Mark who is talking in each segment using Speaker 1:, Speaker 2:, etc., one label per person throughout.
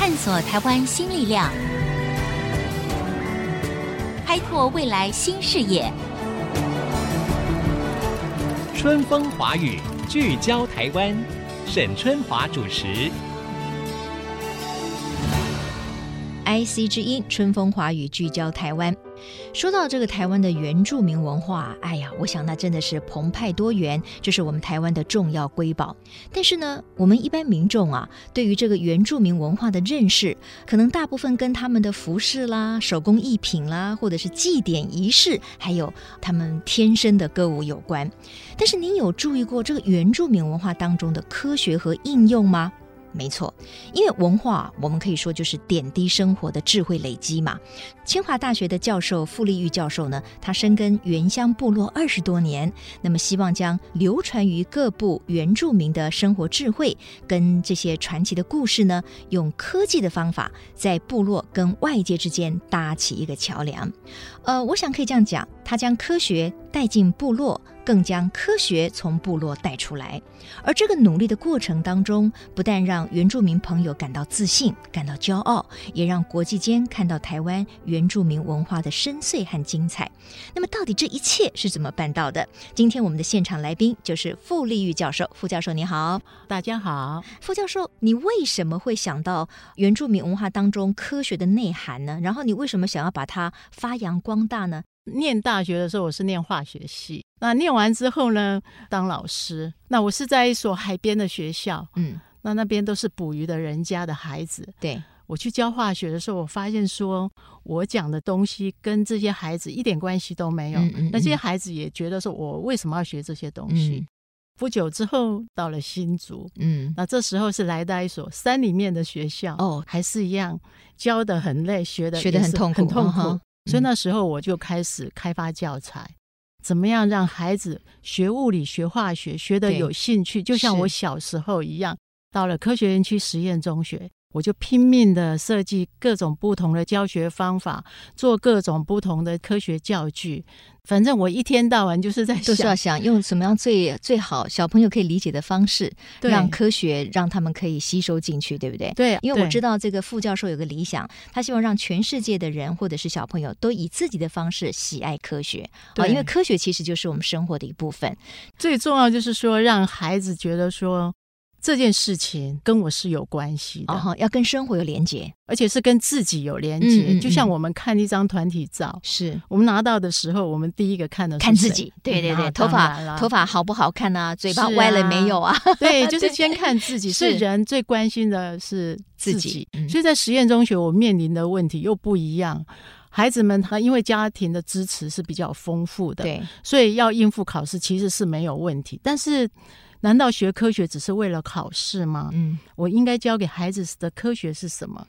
Speaker 1: 探索台湾新力量，开拓未来新视野。
Speaker 2: 春风华语，聚焦台湾，沈春华主持。
Speaker 3: IC 之音，春风华语，聚焦台湾。说到这个台湾的原住民文化，哎呀，我想那真的是澎湃多元，这是我们台湾的重要瑰宝。但是呢，我们一般民众啊，对于这个原住民文化的认识，可能大部分跟他们的服饰啦、手工艺品啦，或者是祭典仪式，还有他们天生的歌舞有关。但是您有注意过这个原住民文化当中的科学和应用吗？没错，因为文化，我们可以说就是点滴生活的智慧累积嘛。清华大学的教授傅立玉教授呢，他深耕原乡部落二十多年，那么希望将流传于各部原住民的生活智慧跟这些传奇的故事呢，用科技的方法，在部落跟外界之间搭起一个桥梁。呃，我想可以这样讲，他将科学带进部落。更将科学从部落带出来，而这个努力的过程当中，不但让原住民朋友感到自信、感到骄傲，也让国际间看到台湾原住民文化的深邃和精彩。那么，到底这一切是怎么办到的？今天我们的现场来宾就是傅立玉教授。傅教授，你好，
Speaker 4: 大家好。
Speaker 3: 傅教授，你为什么会想到原住民文化当中科学的内涵呢？然后，你为什么想要把它发扬光大呢？
Speaker 4: 念大学的时候，我是念化学系。那念完之后呢，当老师。那我是在一所海边的学校，嗯，那那边都是捕鱼的人家的孩子。
Speaker 3: 对，
Speaker 4: 我去教化学的时候，我发现说我讲的东西跟这些孩子一点关系都没有。嗯嗯嗯，那这些孩子也觉得说，我为什么要学这些东西？嗯、不久之后到了新竹，嗯，那这时候是来到一所山里面的学校，哦，还是一样教的很累，学的学的很痛苦，很痛苦。所以那时候我就开始开发教材，嗯、怎么样让孩子学物理、学化学学的有兴趣，就像我小时候一样。到了科学园区实验中学。我就拼命的设计各种不同的教学方法，做各种不同的科学教具。反正我一天到晚就是在想，
Speaker 3: 就是要想用什么样最最好小朋友可以理解的方式，对让科学让他们可以吸收进去，对不对？
Speaker 4: 对，
Speaker 3: 因为我知道这个副教授有个理想，他希望让全世界的人或者是小朋友都以自己的方式喜爱科学。对，因为科学其实就是我们生活的一部分。
Speaker 4: 最重要就是说，让孩子觉得说。这件事情跟我是有关系的，
Speaker 3: 哦，要跟生活有连接，
Speaker 4: 而且是跟自己有连接。嗯嗯嗯，就像我们看一张团体照，
Speaker 3: 是
Speaker 4: 我们拿到的时候，我们第一个看的是
Speaker 3: 看自己，对对对，头发头发好不好看啊？嘴巴歪了没有啊？啊
Speaker 4: 对，就是先看自己。是人最关心的是自己，自己嗯、所以在实验中学，我面临的问题又不一样。孩子们他因为家庭的支持是比较丰富的，对，所以要应付考试其实是没有问题，但是。难道学科学只是为了考试吗？嗯，我应该教给孩子的科学是什么？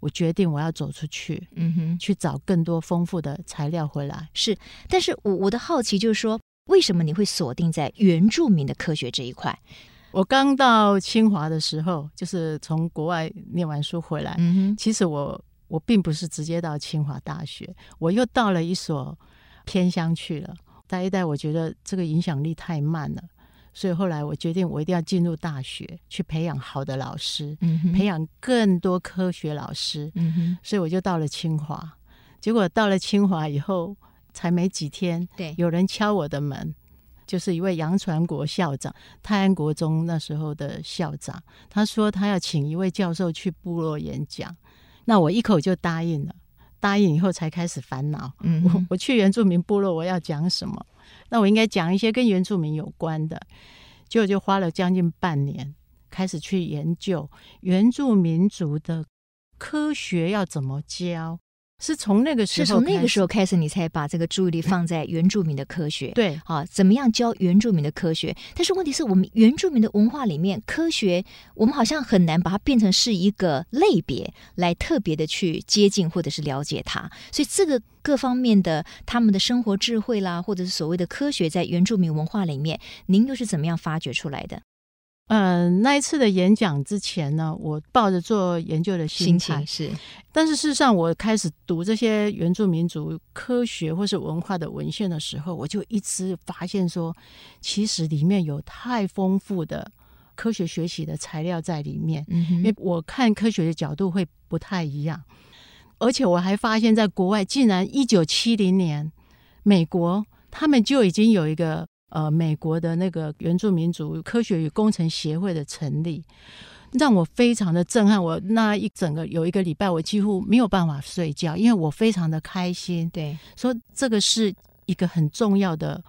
Speaker 4: 我决定我要走出去，嗯哼，去找更多丰富的材料回来。
Speaker 3: 是，但是我我的好奇就是说，为什么你会锁定在原住民的科学这一块？
Speaker 4: 我刚到清华的时候，就是从国外念完书回来，嗯哼，其实我我并不是直接到清华大学，我又到了一所偏乡去了。待一待，我觉得这个影响力太慢了。所以后来我决定，我一定要进入大学去培养好的老师，嗯、培养更多科学老师。嗯、所以我就到了清华。结果到了清华以后，才没几天，对，有人敲我的门，就是一位杨传国校长，泰安国中那时候的校长。他说他要请一位教授去部落演讲，那我一口就答应了。答应以后才开始烦恼，嗯，我我去原住民部落，我要讲什么？那我应该讲一些跟原住民有关的，结果就花了将近半年，开始去研究原住民族的科学要怎么教。是从那个时候，是从
Speaker 3: 那个时候开始，你才把这个注意力放在原住民的科学。
Speaker 4: 对，
Speaker 3: 啊，怎么样教原住民的科学？但是问题是我们原住民的文化里面，科学我们好像很难把它变成是一个类别来特别的去接近或者是了解它。所以这个各方面的他们的生活智慧啦，或者是所谓的科学，在原住民文化里面，您又是怎么样发掘出来的？
Speaker 4: 嗯、呃，那一次的演讲之前呢，我抱着做研究的心情
Speaker 3: 是，
Speaker 4: 但是事实上，我开始读这些原住民族科学或是文化的文献的时候，我就一直发现说，其实里面有太丰富的科学学习的材料在里面，
Speaker 3: 嗯、
Speaker 4: 因为我看科学的角度会不太一样。而且我还发现，在国外竟然一九七零年，美国他们就已经有一个呃美国的那个原住民族科学与工程协会的成立，让我非常的震撼。我那一整个有一个礼拜，我几乎没有办法睡觉，因为我非常的开心。
Speaker 3: 对，
Speaker 4: 说这个是一个很重要的。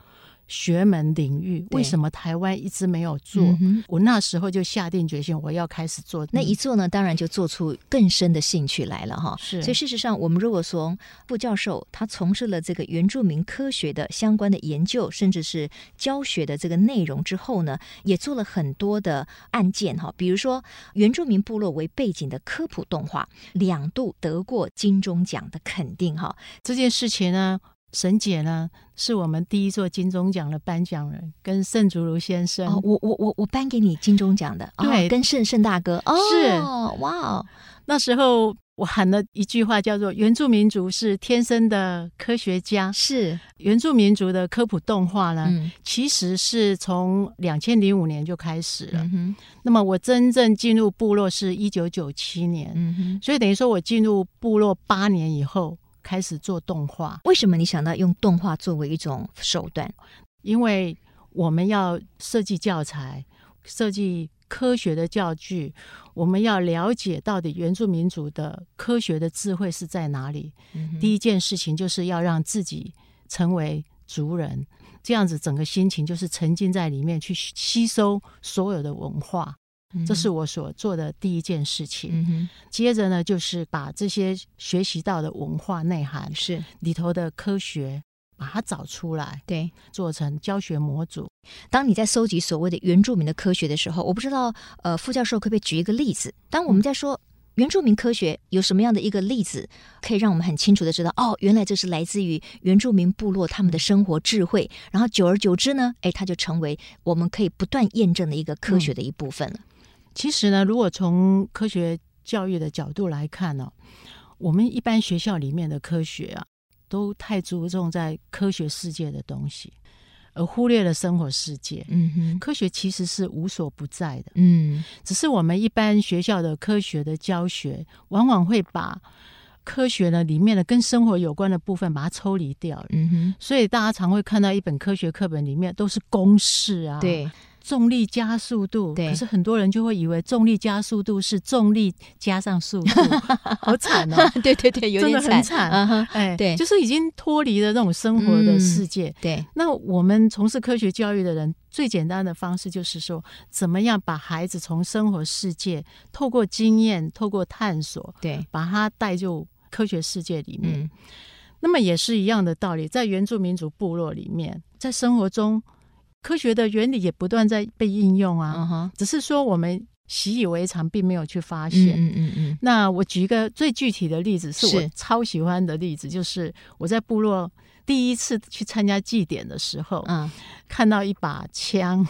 Speaker 4: 学门领域，为什么台湾一直没有做？嗯、我那时候就下定决心，我要开始做。
Speaker 3: 那一做呢，当然就做出更深的兴趣来了哈。
Speaker 4: 是，
Speaker 3: 所以事实上，我们如果说副教授他从事了这个原住民科学的相关的研究，甚至是教学的这个内容之后呢，也做了很多的案件哈，比如说原住民部落为背景的科普动画，两度得过金钟奖的肯定哈。
Speaker 4: 这件事情呢。沈姐呢，是我们第一座金钟奖的颁奖人，跟盛竹如先生。
Speaker 3: 哦、我我我我颁给你金钟奖的，
Speaker 4: 对，
Speaker 3: 哦、跟盛盛大哥。哦、
Speaker 4: 是
Speaker 3: 哇哦，
Speaker 4: 那时候我喊了一句话，叫做“原住民族是天生的科学家”。
Speaker 3: 是
Speaker 4: 原住民族的科普动画呢，
Speaker 3: 嗯、
Speaker 4: 其实是从两千零五年就开始了。
Speaker 3: 嗯、哼
Speaker 4: 那么我真正进入部落是一九九七年，
Speaker 3: 嗯、哼
Speaker 4: 所以等于说我进入部落八年以后。开始做动画，
Speaker 3: 为什么你想到用动画作为一种手段？
Speaker 4: 因为我们要设计教材，设计科学的教具，我们要了解到底原住民族的科学的智慧是在哪里。
Speaker 3: 嗯、
Speaker 4: 第一件事情就是要让自己成为族人，这样子整个心情就是沉浸在里面去吸收所有的文化。这是我所做的第一件事情。接着呢，就是把这些学习到的文化内涵
Speaker 3: 是
Speaker 4: 里头的科学，把它找出来，
Speaker 3: 对，
Speaker 4: 做成教学模组。
Speaker 3: 当你在搜集所谓的原住民的科学的时候，我不知道，呃，副教授可不可以举一个例子？当我们在说原住民科学有什么样的一个例子，可以让我们很清楚的知道，哦，原来这是来自于原住民部落他们的生活智慧，然后久而久之呢，哎，它就成为我们可以不断验证的一个科学的一部分了。嗯
Speaker 4: 其实呢，如果从科学教育的角度来看呢，我们一般学校里面的科学啊，都太注重在科学世界的东西，而忽略了生活世界。
Speaker 3: 嗯哼，
Speaker 4: 科学其实是无所不在的。
Speaker 3: 嗯，
Speaker 4: 只是我们一般学校的科学的教学，往往会把科学呢里面的跟生活有关的部分把它抽离掉了。
Speaker 3: 嗯哼，
Speaker 4: 所以大家常会看到一本科学课本里面都是公式啊。
Speaker 3: 对。
Speaker 4: 重力加速度，可是很多人就会以为重力加速度是重力加上速度，好惨哦！
Speaker 3: 对对对，有点
Speaker 4: 真的很
Speaker 3: 惨。
Speaker 4: 哎，
Speaker 3: 对，
Speaker 4: 就是已经脱离了那种生活的世界。
Speaker 3: 嗯、对，
Speaker 4: 那我们从事科学教育的人，最简单的方式就是说，怎么样把孩子从生活世界透过经验、透过探索，
Speaker 3: 对，
Speaker 4: 把他带入科学世界里面。
Speaker 3: 嗯、
Speaker 4: 那么也是一样的道理，在原住民族部落里面，在生活中。科学的原理也不断在被应用啊，uh huh. 只是说我们习以为常，并没有去发现。
Speaker 3: 嗯嗯嗯。
Speaker 4: 那我举一个最具体的例子，是我超喜欢的例子，是就是我在部落第一次去参加祭典的时候，嗯、uh，huh. 看到一把枪。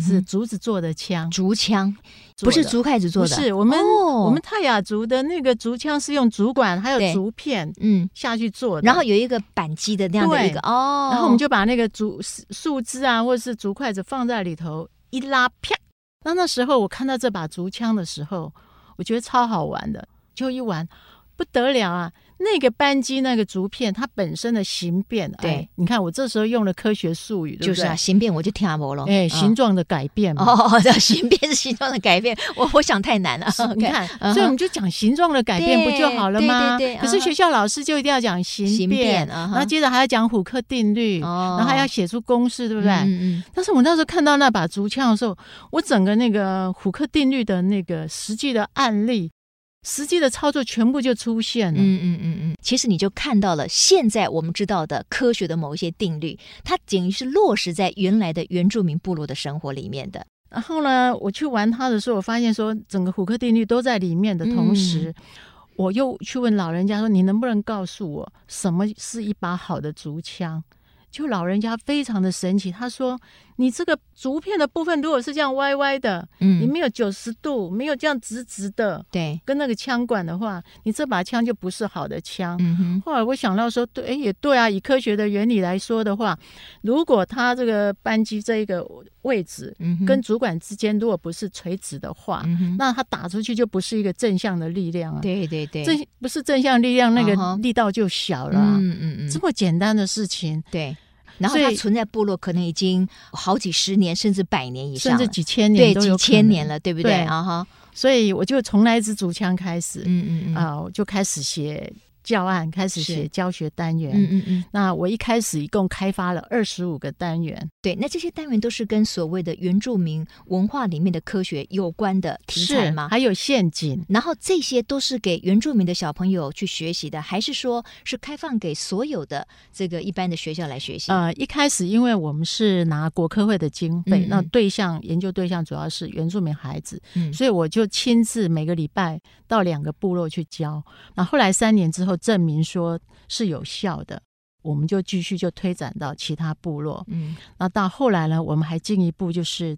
Speaker 4: 是竹子做的枪，
Speaker 3: 竹枪不是竹筷子做的，
Speaker 4: 不是我们、哦、我们泰雅族的那个竹枪是用竹管还有竹片嗯。下去做的，
Speaker 3: 然后有一个扳机的那样的一
Speaker 4: 个
Speaker 3: 哦，
Speaker 4: 然后我们就把那个竹树枝啊或者是竹筷子放在里头一拉啪，那那时候我看到这把竹枪的时候，我觉得超好玩的，就一玩不得了啊。那个扳机，那个竹片，它本身的形变，
Speaker 3: 对、
Speaker 4: 哎，你看我这时候用了科学术语，
Speaker 3: 就是啊，形变我就听不了，
Speaker 4: 哎，形状的改变嘛，
Speaker 3: 哦，形变是形状的改变，我我想太难了，
Speaker 4: 你看，所以我们就讲形状的改变不就好了吗？对对对。可是学校老师就一定要讲形变，然后接着还要讲虎克定律，然后还要写出公式，对不对？嗯嗯。但是我那时候看到那把竹枪的时候，我整个那个虎克定律的那个实际的案例。实际的操作全部就出现了。
Speaker 3: 嗯嗯嗯嗯，其实你就看到了现在我们知道的科学的某一些定律，它等于是落实在原来的原住民部落的生活里面的。
Speaker 4: 然后呢，我去玩它的时候，我发现说整个虎克定律都在里面的同时，嗯、我又去问老人家说：“你能不能告诉我什么是一把好的竹枪？”就老人家非常的神奇，他说：“你这个竹片的部分如果是这样歪歪的，嗯，你没有九十度，没有这样直直的，
Speaker 3: 对，
Speaker 4: 跟那个枪管的话，你这把枪就不是好的枪。
Speaker 3: 嗯哼”
Speaker 4: 后来我想到说：“对，哎，也对啊，以科学的原理来说的话，如果它这个扳机这一个位置，嗯，跟主管之间如果不是垂直的话，嗯，那它打出去就不是一个正向的力量啊。
Speaker 3: 对对对，
Speaker 4: 正不是正向力量，那个力道就小了。
Speaker 3: 嗯嗯嗯，
Speaker 4: 这么简单的事情，
Speaker 3: 对。”然后它存在部落可能已经好几十年，甚至百年以上，
Speaker 4: 甚至几千年，
Speaker 3: 对，几千年了，对不对？啊哈，
Speaker 4: 所以我就从那一支竹枪开始，
Speaker 3: 嗯嗯嗯，
Speaker 4: 啊，我就开始写。教案开始写教学单元，
Speaker 3: 嗯嗯嗯。
Speaker 4: 那我一开始一共开发了二十五个单元，
Speaker 3: 对。那这些单元都是跟所谓的原住民文化里面的科学有关的题材吗？
Speaker 4: 还有陷阱。
Speaker 3: 然后这些都是给原住民的小朋友去学习的，还是说是开放给所有的这个一般的学校来学习？
Speaker 4: 呃，一开始因为我们是拿国科会的经费，嗯嗯，那对象研究对象主要是原住民孩子，嗯，所以我就亲自每个礼拜到两个部落去教。那后来三年之后。证明说是有效的，我们就继续就推展到其他部落。
Speaker 3: 嗯，
Speaker 4: 那到后来呢，我们还进一步就是。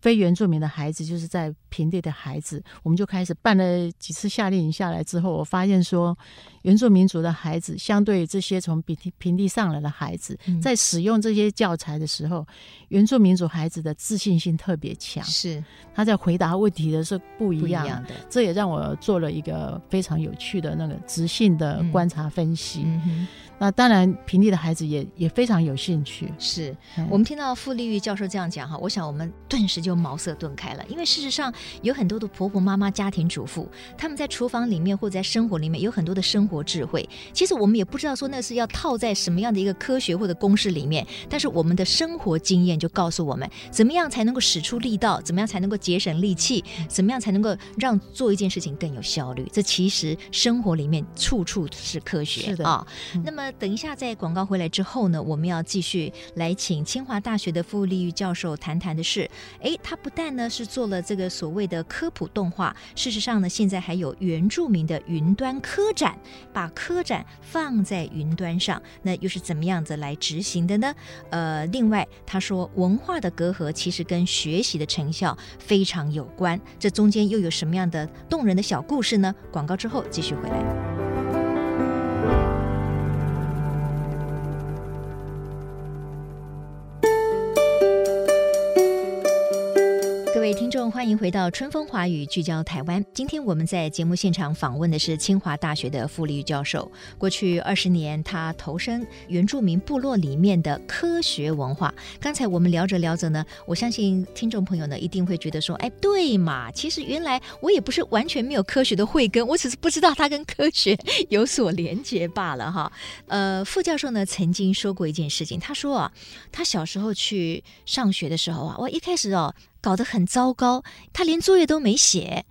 Speaker 4: 非原住民的孩子，就是在平地的孩子，我们就开始办了几次夏令营下来之后，我发现说，原住民族的孩子相对这些从平地平地上来的孩子，嗯，在使用这些教材的时候，原住民族孩子的自信心特别强，
Speaker 3: 是。
Speaker 4: 他在回答问题的时候不一样，
Speaker 3: 不一样的。
Speaker 4: 这也让我做了一个非常有趣的那个直性的观察分析。
Speaker 3: 嗯嗯
Speaker 4: 那当然，平地的孩子也也非常有兴趣。
Speaker 3: 是、嗯、我们听到傅立玉教授这样讲哈，我想我们顿时就茅塞顿开了。因为事实上，有很多的婆婆妈妈、家庭主妇，他们在厨房里面或者在生活里面有很多的生活智慧。其实我们也不知道说那是要套在什么样的一个科学或者公式里面，但是我们的生活经验就告诉我们，怎么样才能够使出力道，怎么样才能够节省力气，怎么样才能够让做一件事情更有效率。这其实生活里面处处是科学。
Speaker 4: 是的
Speaker 3: 啊、
Speaker 4: 嗯，
Speaker 3: 那么。等一下，在广告回来之后呢，我们要继续来请清华大学的傅丽玉教授谈谈的是，诶，他不但呢是做了这个所谓的科普动画，事实上呢，现在还有原住民的云端科展，把科展放在云端上，那又是怎么样子来执行的呢？呃，另外他说，文化的隔阂其实跟学习的成效非常有关，这中间又有什么样的动人的小故事呢？广告之后继续回来。听众，欢迎回到春风华语，聚焦台湾。今天我们在节目现场访问的是清华大学的傅丽玉教授。过去二十年，他投身原住民部落里面的科学文化。刚才我们聊着聊着呢，我相信听众朋友呢一定会觉得说：“哎，对嘛，其实原来我也不是完全没有科学的慧根，我只是不知道它跟科学有所连结罢了。”哈，呃，傅教授呢曾经说过一件事情，他说啊，他小时候去上学的时候啊，我一开始哦。搞得很糟糕，他连作业都没写。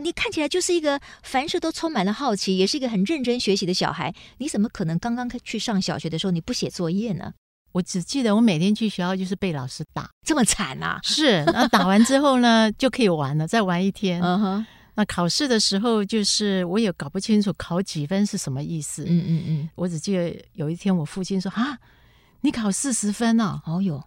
Speaker 3: 你看起来就是一个凡事都充满了好奇，也是一个很认真学习的小孩。你怎么可能刚刚去上小学的时候你不写作业呢？
Speaker 4: 我只记得我每天去学校就是被老师打，
Speaker 3: 这么惨啊！
Speaker 4: 是，那打完之后呢，就可以玩了，再玩一天。
Speaker 3: 嗯哼。
Speaker 4: 那考试的时候，就是我也搞不清楚考几分是什么意思。
Speaker 3: 嗯嗯嗯。
Speaker 4: 我只记得有一天，我父亲说：“啊，你考四十分啊？”
Speaker 3: 哦哟。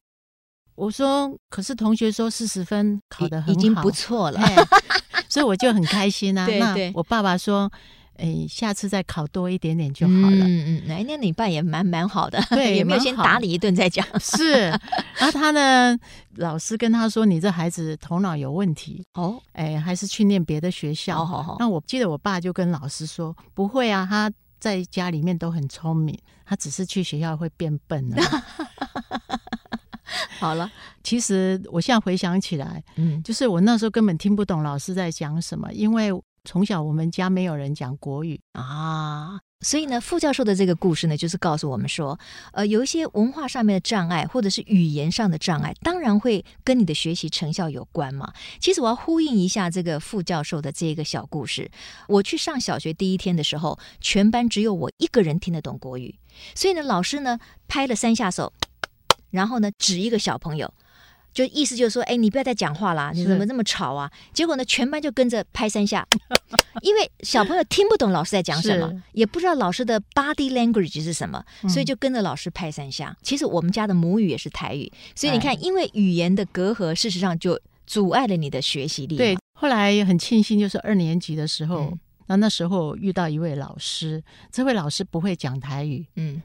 Speaker 4: 我说，可是同学说四十分考得很好，
Speaker 3: 已经不错了，
Speaker 4: 所以我就很开心啊。
Speaker 3: 对对，
Speaker 4: 那我爸爸说，哎，下次再考多一点点就好了。
Speaker 3: 嗯嗯，那那你爸也蛮蛮好的，对，有没有先打你一顿再讲？
Speaker 4: 是，然后他呢，老师跟他说，你这孩子头脑有问题
Speaker 3: 哦，
Speaker 4: 哎，还是去念别的学校。
Speaker 3: 好好好。
Speaker 4: 那我记得我爸就跟老师说，不会啊，他在家里面都很聪明，他只是去学校会变笨了。
Speaker 3: 好了，
Speaker 4: 其实我现在回想起来，
Speaker 3: 嗯，
Speaker 4: 就是我那时候根本听不懂老师在讲什么，因为从小我们家没有人讲国语
Speaker 3: 啊，所以呢，傅教授的这个故事呢，就是告诉我们说，呃，有一些文化上面的障碍，或者是语言上的障碍，当然会跟你的学习成效有关嘛。其实我要呼应一下这个傅教授的这个小故事，我去上小学第一天的时候，全班只有我一个人听得懂国语，所以呢，老师呢拍了三下手。然后呢，指一个小朋友，就意思就是说，哎，你不要再讲话啦，你怎么那么吵啊？结果呢，全班就跟着拍三下，因为小朋友听不懂老师在讲什么，也不知道老师的 body language 是什么，所以就跟着老师拍三下。嗯、其实我们家的母语也是台语，所以你看，因为语言的隔阂，事实上就阻碍了你的学习力。
Speaker 4: 对，后来很庆幸，就是二年级的时候，那、嗯、那时候遇到一位老师，这位老师不会讲台语，嗯，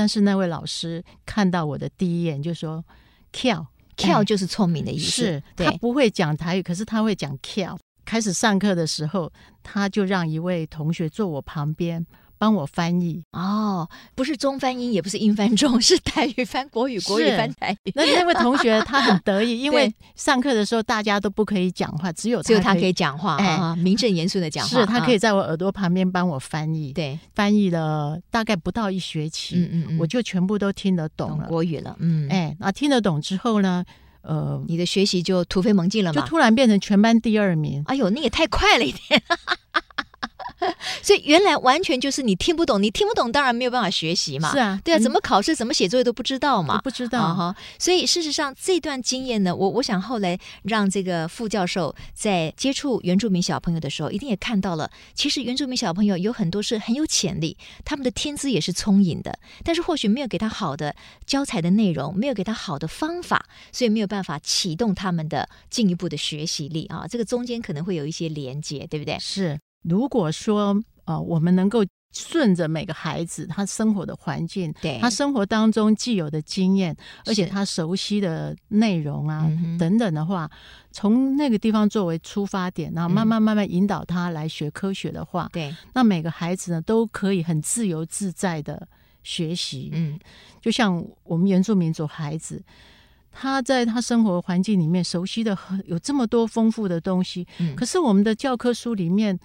Speaker 4: 但是那位老师看到我的第一眼就说“跳”。
Speaker 3: 跳就是聪明的意思，
Speaker 4: 是他不会讲台语，可是他会讲跳。开始上课的时候，他就让一位同学坐我旁边。帮我翻译。
Speaker 3: 哦，不是中翻英，也不是英翻中，是台语翻国语，国语翻台语。
Speaker 4: 那那位同学他很得意，因为上课的时候大家都不可以讲话，只有
Speaker 3: 只有他可以讲话，哎，名正言顺的讲话。
Speaker 4: 是他可以在我耳朵旁边帮我翻译，
Speaker 3: 对，
Speaker 4: 翻译了大概不到一学期，嗯嗯嗯，我就全部都听得懂了。
Speaker 3: 国语了，嗯，
Speaker 4: 哎，那听得懂之后呢，呃，
Speaker 3: 你的学习就突飞猛进了嘛，
Speaker 4: 就突然变成全班第二名。
Speaker 3: 哎呦，那也太快了一点。所以原来完全就是你听不懂，你听不懂当然没有办法学习嘛。
Speaker 4: 是啊，
Speaker 3: 对啊，怎么考试、怎么写作业都不知道嘛。
Speaker 4: 不知道哈。
Speaker 3: 所以事实上这段经验呢，我我想后来让这个副教授在接触原住民小朋友的时候，一定也看到了，其实原住民小朋友有很多是很有潜力，他们的天资也是聪颖的，但是或许没有给他好的教材的内容，没有给他好的方法，所以没有办法启动他们的进一步的学习力啊。这个中间可能会有一些连接，对不对？
Speaker 4: 是。如果说呃，我们能够顺着每个孩子他生活的环境，
Speaker 3: 对。
Speaker 4: 他生活当中既有的经验，而且他熟悉的内容啊等等的话，从那个地方作为出发点，然后慢慢慢慢引导他来学科学的话，
Speaker 3: 对，
Speaker 4: 那每个孩子呢都可以很自由自在的学习。嗯，就像我们原住民族孩子。他在他生活环境里面熟悉的很有这么多丰富的东西，嗯，可是我们的教科书里面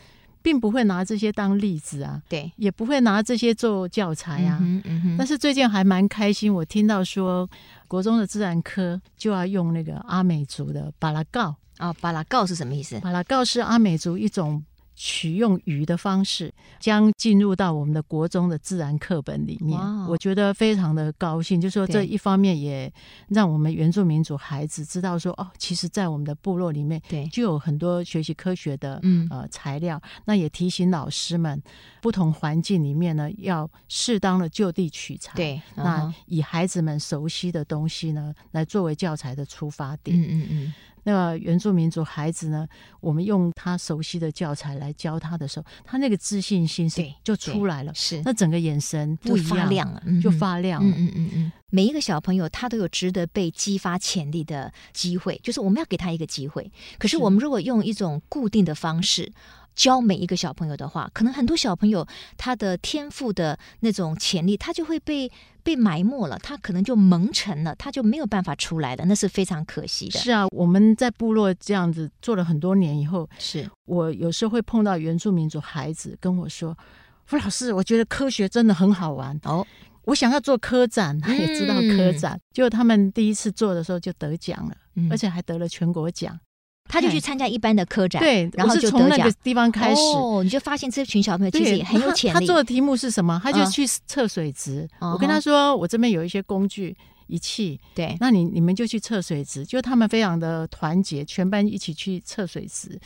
Speaker 4: 并不会拿这些当例子啊，
Speaker 3: 对，
Speaker 4: 也不会拿这些做教材啊。
Speaker 3: 嗯嗯嗯，
Speaker 4: 但是最近还蛮开心，我听到说国中的自然科就要用那个阿美族的巴拉告
Speaker 3: 啊，巴拉告是什么意思？
Speaker 4: 巴拉告是阿美族一种。取用鱼的方式，将进入到我们的国中的自然课本里面。我觉得非常的高兴，就是说这一方面也让我们原住民族孩子知道说，哦，其实，在我们的部落里面，对，就有很多学习科学的呃材料。那也提醒老师们，不同环境里面呢，要适当的就地取材。
Speaker 3: 对，
Speaker 4: 那以孩子们熟悉的东西呢，来作为教材的出发点。
Speaker 3: 嗯嗯嗯。
Speaker 4: 那个原住民族孩子呢，我们用他熟悉的教材来教他的时候，他那个自信心是就出来了，
Speaker 3: 是
Speaker 4: 那整个眼神不一样
Speaker 3: 就发亮了，
Speaker 4: 就发亮了。
Speaker 3: 嗯嗯嗯嗯，每一个小朋友他都有值得被激发潜力的机会，就是我们要给他一个机会。可是我们如果用一种固定的方式。教每一个小朋友的话，可能很多小朋友他的天赋的那种潜力，他就会被被埋没了，他可能就蒙尘了，他就没有办法出来了，那是非常可惜的。
Speaker 4: 是啊，我们在部落这样子做了很多年以后，
Speaker 3: 是
Speaker 4: 我有时候会碰到原住民族孩子跟我说：“傅老师，我觉得科学真的很好玩哦，我想要做科展。”他也知道科展，结果、嗯、他们第一次做的时候就得奖了，嗯、而且还得了全国奖。
Speaker 3: 他就去参加一般的科展，
Speaker 4: 对，
Speaker 3: 然后就
Speaker 4: 从那个地方开始，
Speaker 3: 哦，你就发现这群小朋友其实也很有潜力。
Speaker 4: 他，他做的题目是什么？他就去测水质。哦、我跟他说，我这边有一些工具仪器，
Speaker 3: 对，
Speaker 4: 那你你们就去测水质。就他们非常的团结，全班一起去测水质。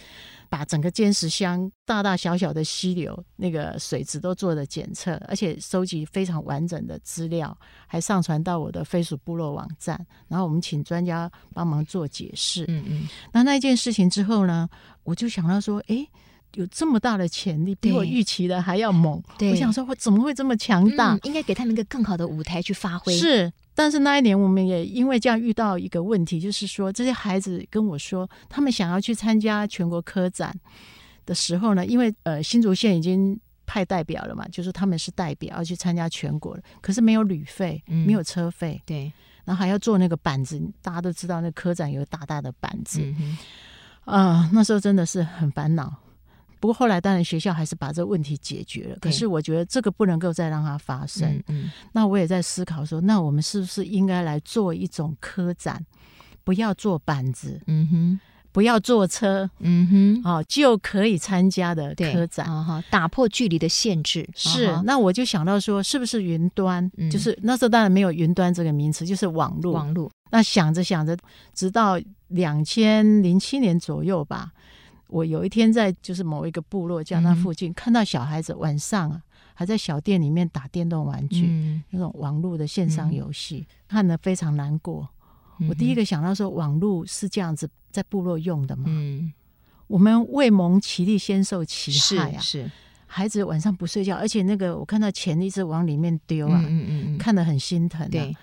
Speaker 4: 把整个尖石乡大大小小的溪流那个水质都做了检测，而且收集非常完整的资料，还上传到我的飞鼠部落网站。然后我们请专家帮忙做解释。嗯嗯。那那一件事情之后呢，我就想到说，哎，有这么大的潜力，比我预期的还要猛。对。我想说，我怎么会这么强大？
Speaker 3: 嗯，应该给他们一个更好的舞台去发挥。
Speaker 4: 是。但是那一年，我们也因为这样遇到一个问题，就是说这些孩子跟我说，他们想要去参加全国科展的时候呢，因为呃新竹县已经派代表了嘛，就是他们是代表要去参加全国了，可是没有旅费，嗯、没有车费，
Speaker 3: 对，
Speaker 4: 然后还要坐那个板子，大家都知道那科展有大大的板子，啊、
Speaker 3: 嗯
Speaker 4: 呃，那时候真的是很烦恼。不过后来当然学校还是把这个问题解决了，可是我觉得这个不能够再让它发生。嗯，嗯，那我也在思考说，那我们是不是应该来做一种科展，不要做板子，嗯哼，不要坐车，嗯哼，哦，就可以参加的科展，
Speaker 3: 哈，打破距离的限制。
Speaker 4: 是，那我就想到说，是不是云端？嗯、就是那时候当然没有云端这个名词，就是网络，
Speaker 3: 网络。
Speaker 4: 那想着想着，直到两千零七年左右吧，我有一天在就是某一个部落叫那附近，嗯、看到小孩子晚上啊还在小店里面打电动玩具，嗯、那种网络的线上游戏，嗯、看得非常难过。嗯、我第一个想到说，网络是这样子在部落用的嘛？嗯，我们未蒙其利先受其害啊！
Speaker 3: 是，是
Speaker 4: 孩子晚上不睡觉，而且那个我看到钱一直往里面丢啊，嗯嗯嗯，看得很心疼、啊。对。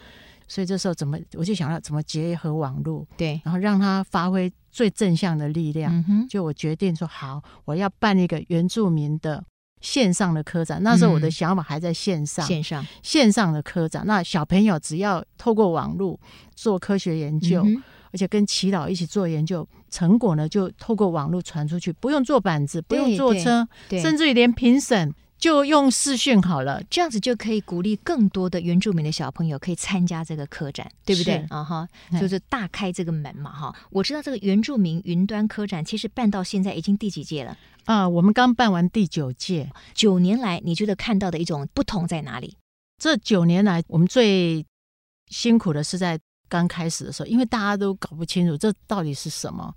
Speaker 4: 所以这时候怎么，我就想要怎么结合网络，
Speaker 3: 对，
Speaker 4: 然后让他发挥最正向的力量。嗯、就我决定说好，我要办一个原住民的线上的科展。那时候我的想法还在线上，线上线上的科展。那小朋友只要透过网络做科学研究，嗯、而且跟祈祷一起做研究，成果呢就透过网络传出去，不用坐板子，不用坐车，甚至于连评审。就用视讯好了，
Speaker 3: 这样子就可以鼓励更多的原住民的小朋友可以参加这个科展，对不对？啊哈，uh、就是大开这个门嘛哈。嗯、我知道这个原住民云端科展其实办到现在已经第几届了
Speaker 4: 啊、呃？我们刚办完第九届，
Speaker 3: 九年来你觉得看到的一种不同在哪里？
Speaker 4: 这九年来我们最辛苦的是在刚开始的时候，因为大家都搞不清楚这到底是什么。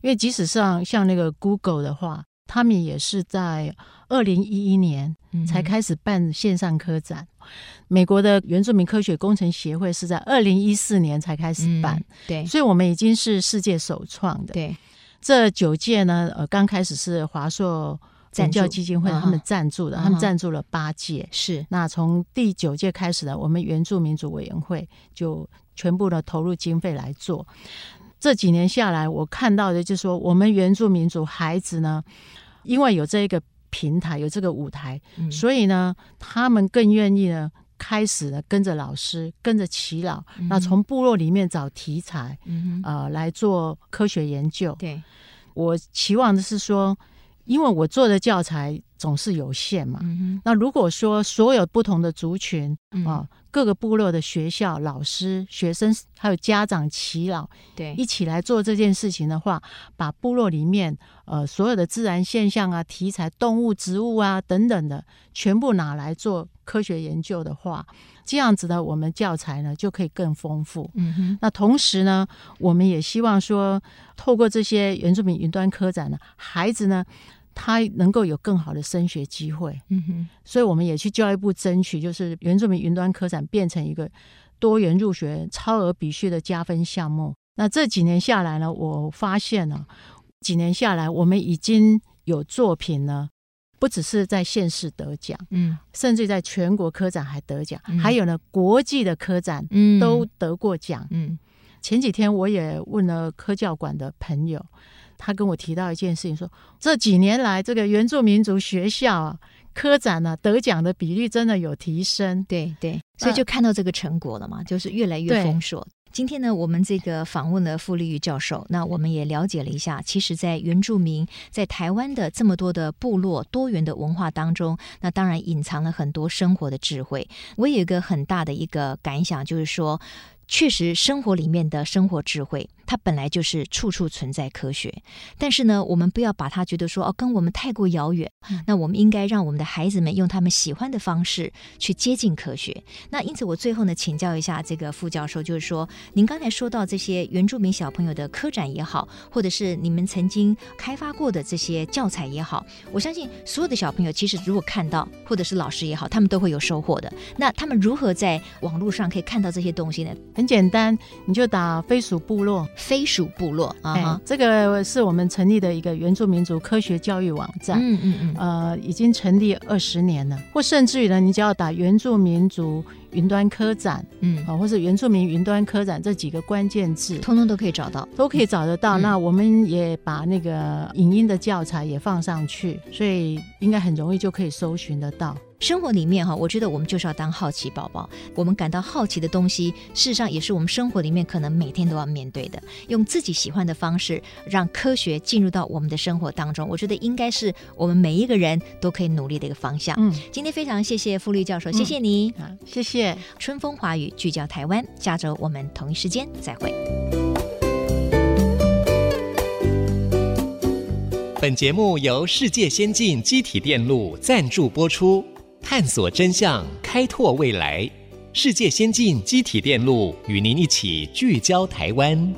Speaker 4: 因为即使上像那个 Google 的话。他们也是在二零一一年才开始办线上科展，嗯、美国的原住民科学工程协会是在二零一四年才开始办，嗯、
Speaker 3: 对，
Speaker 4: 所以我们已经是世界首创的。
Speaker 3: 对，
Speaker 4: 这九届呢，呃，刚开始是华硕展教基金会他们赞助的，uh. 他们赞助了八届，是、uh. 那从第九届开始呢，我们原住民族委员会就全部的投入经费来做。这几年下来，我看到的就是说，我们原住民族孩子呢，因为有这一个平台，有这个舞台，嗯、所以呢，他们更愿意呢，开始呢，跟着老师，跟着齐老，那从部落里面找题材，呃，来做科学研究。对，我期望的是说，因为我做的教材总是有限嘛，嗯、那如果说所有不同的族群啊。各个部落的学校、老师、学生，还有家长、耆老，对，一起来做这件事情的话，把部落里面呃所有的自然现象啊、题材、动物、植物啊等等的，全部拿来做科学研究的话，这样子的我们教材呢就可以更丰富。嗯哼，那同时呢，我们也希望说，透过这些原住民云端科展呢，孩子呢。他能够有更好的升学机会，嗯哼，所以我们也去教育部争取，就是原住民云端科展变成一个多元入学、超额比序的加分项目。那这几年下来呢，我发现了，几年下来我们已经有作品呢，不只是在县市得奖，嗯，甚至在全国科展还得奖，嗯、还有呢国际的科展，都得过奖，嗯。嗯前几天我也问了科教馆的朋友。他跟我提到一件事情，说这几年来这个原住民族学校啊，科展呢、啊、得奖的比例真的有提升，
Speaker 3: 对对，所以就看到这个成果了嘛，就是越来越丰硕。今天呢，我们这个访问了傅立玉教授，那我们也了解了一下，其实，在原住民在台湾的这么多的部落多元的文化当中，那当然隐藏了很多生活的智慧。我有一个很大的一个感想，就是说，确实生活里面的生活智慧。它本来就是处处存在科学，但是呢，我们不要把它觉得说哦，跟我们太过遥远。那我们应该让我们的孩子们用他们喜欢的方式去接近科学。那因此，我最后呢，请教一下这个副教授，就是说，您刚才说到这些原住民小朋友的科展也好，或者是你们曾经开发过的这些教材也好，我相信所有的小朋友其实如果看到，或者是老师也好，他们都会有收获的。那他们如何在网络上可以看到这些东西呢？
Speaker 4: 很简单，你就打飞鼠部落。
Speaker 3: 飞鼠部落啊，欸、
Speaker 4: 这个是我们成立的一个原住民族科学教育网站。嗯嗯嗯，呃，已经成立二十年了，或甚至于呢，你只要打原住民族云端科展，嗯，啊，或是原住民云端科展这几个关键字，
Speaker 3: 通通都可以找到，
Speaker 4: 都可以找得到。嗯、那我们也把那个影音的教材也放上去，所以应该很容易就可以搜寻得到。
Speaker 3: 生活里面哈，我觉得我们就是要当好奇宝宝。我们感到好奇的东西，事实上也是我们生活里面可能每天都要面对的。用自己喜欢的方式，让科学进入到我们的生活当中，我觉得应该是我们每一个人都可以努力的一个方向。嗯，今天非常谢谢傅律教授，谢谢你。
Speaker 4: 好，谢谢。
Speaker 3: 春风华雨聚焦台湾，下周我们同一时间再会。
Speaker 2: 本节目由世界先进机体电路赞助播出。探索真相，开拓未来。世界先进机体电路与您一起聚焦台湾。